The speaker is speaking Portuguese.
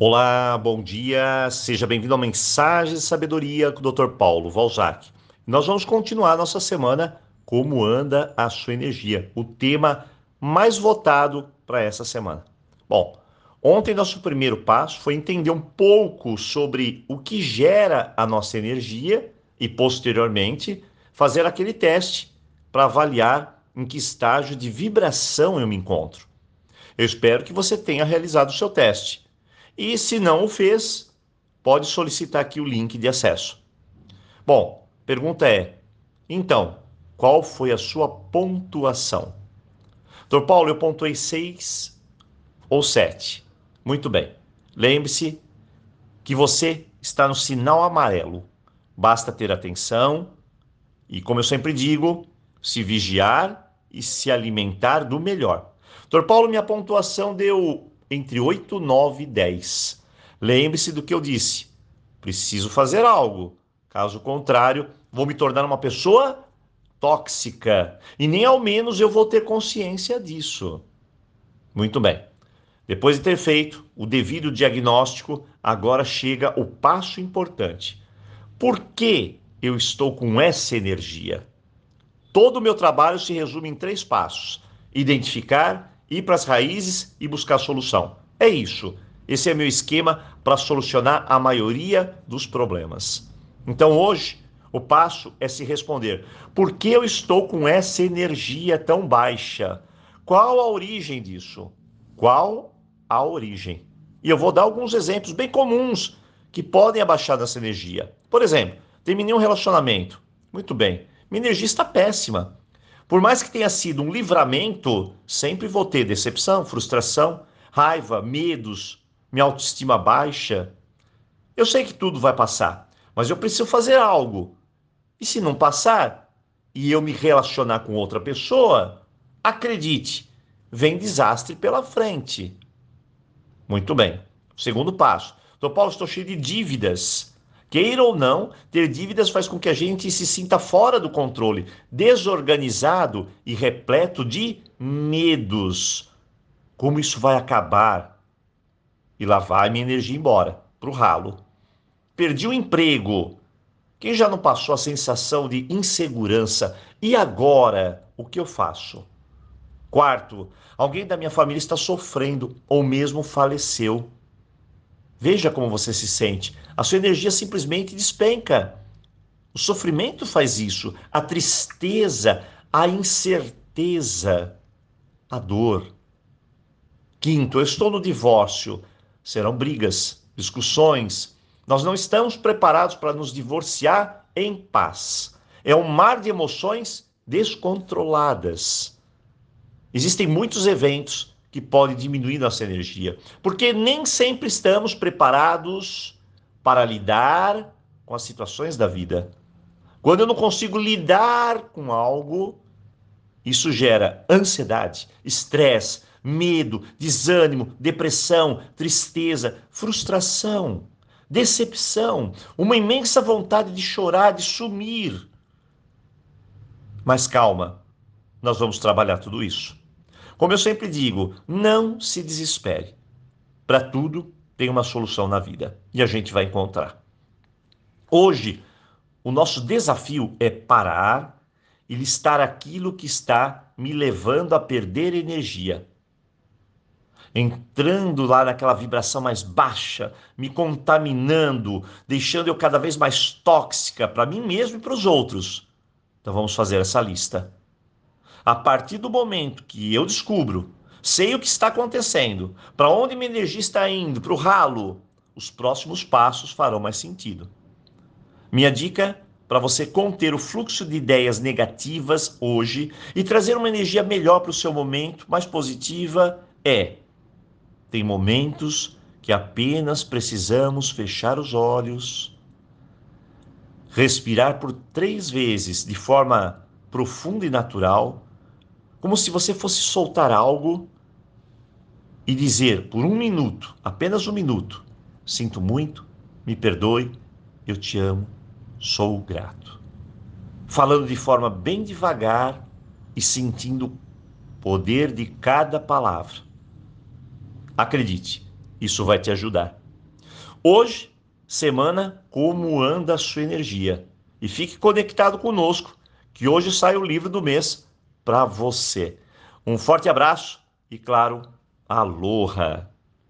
Olá, bom dia, seja bem-vindo ao Mensagem de Sabedoria com o Dr. Paulo Valzac. Nós vamos continuar nossa semana Como anda a sua energia, o tema mais votado para essa semana. Bom, ontem nosso primeiro passo foi entender um pouco sobre o que gera a nossa energia e, posteriormente, fazer aquele teste para avaliar em que estágio de vibração eu me encontro. Eu espero que você tenha realizado o seu teste. E se não o fez, pode solicitar aqui o link de acesso. Bom, pergunta é: então, qual foi a sua pontuação? Doutor Paulo, eu pontuei 6 ou 7. Muito bem. Lembre-se que você está no sinal amarelo. Basta ter atenção e, como eu sempre digo, se vigiar e se alimentar do melhor. Doutor Paulo, minha pontuação deu entre 8, 9 e 10. Lembre-se do que eu disse. Preciso fazer algo. Caso contrário, vou me tornar uma pessoa tóxica. E nem ao menos eu vou ter consciência disso. Muito bem. Depois de ter feito o devido diagnóstico, agora chega o passo importante. Por que eu estou com essa energia? Todo o meu trabalho se resume em três passos: identificar, ir para as raízes e buscar solução. É isso. Esse é meu esquema para solucionar a maioria dos problemas. Então hoje, o passo é se responder: por que eu estou com essa energia tão baixa? Qual a origem disso? Qual a origem? E eu vou dar alguns exemplos bem comuns que podem abaixar dessa energia. Por exemplo, terminei um relacionamento. Muito bem. Minha energia está péssima. Por mais que tenha sido um livramento, sempre vou ter decepção, frustração, raiva, medos, minha autoestima baixa. Eu sei que tudo vai passar, mas eu preciso fazer algo. E se não passar e eu me relacionar com outra pessoa, acredite, vem desastre pela frente. Muito bem. Segundo passo. Doutor Paulo, estou cheio de dívidas. Queira ou não, ter dívidas faz com que a gente se sinta fora do controle, desorganizado e repleto de medos. Como isso vai acabar? E lá vai minha energia embora, para o ralo. Perdi o emprego. Quem já não passou a sensação de insegurança? E agora, o que eu faço? Quarto, alguém da minha família está sofrendo ou mesmo faleceu. Veja como você se sente. A sua energia simplesmente despenca. O sofrimento faz isso, a tristeza, a incerteza, a dor. Quinto, eu estou no divórcio. Serão brigas, discussões. Nós não estamos preparados para nos divorciar em paz. É um mar de emoções descontroladas. Existem muitos eventos que podem diminuir nossa energia, porque nem sempre estamos preparados para lidar com as situações da vida. Quando eu não consigo lidar com algo, isso gera ansiedade, estresse, medo, desânimo, depressão, tristeza, frustração, decepção, uma imensa vontade de chorar, de sumir. Mas calma, nós vamos trabalhar tudo isso. Como eu sempre digo, não se desespere. Para tudo tem uma solução na vida e a gente vai encontrar. Hoje, o nosso desafio é parar e listar aquilo que está me levando a perder energia. Entrando lá naquela vibração mais baixa, me contaminando, deixando eu cada vez mais tóxica para mim mesmo e para os outros. Então vamos fazer essa lista. A partir do momento que eu descubro, sei o que está acontecendo, para onde minha energia está indo, para o ralo, os próximos passos farão mais sentido. Minha dica para você conter o fluxo de ideias negativas hoje e trazer uma energia melhor para o seu momento, mais positiva, é: tem momentos que apenas precisamos fechar os olhos, respirar por três vezes de forma profunda e natural como se você fosse soltar algo e dizer por um minuto, apenas um minuto: sinto muito, me perdoe, eu te amo, sou grato. Falando de forma bem devagar e sentindo o poder de cada palavra. Acredite, isso vai te ajudar. Hoje, semana Como anda a sua energia. E fique conectado conosco, que hoje sai o livro do mês para você. Um forte abraço e, claro, aloha!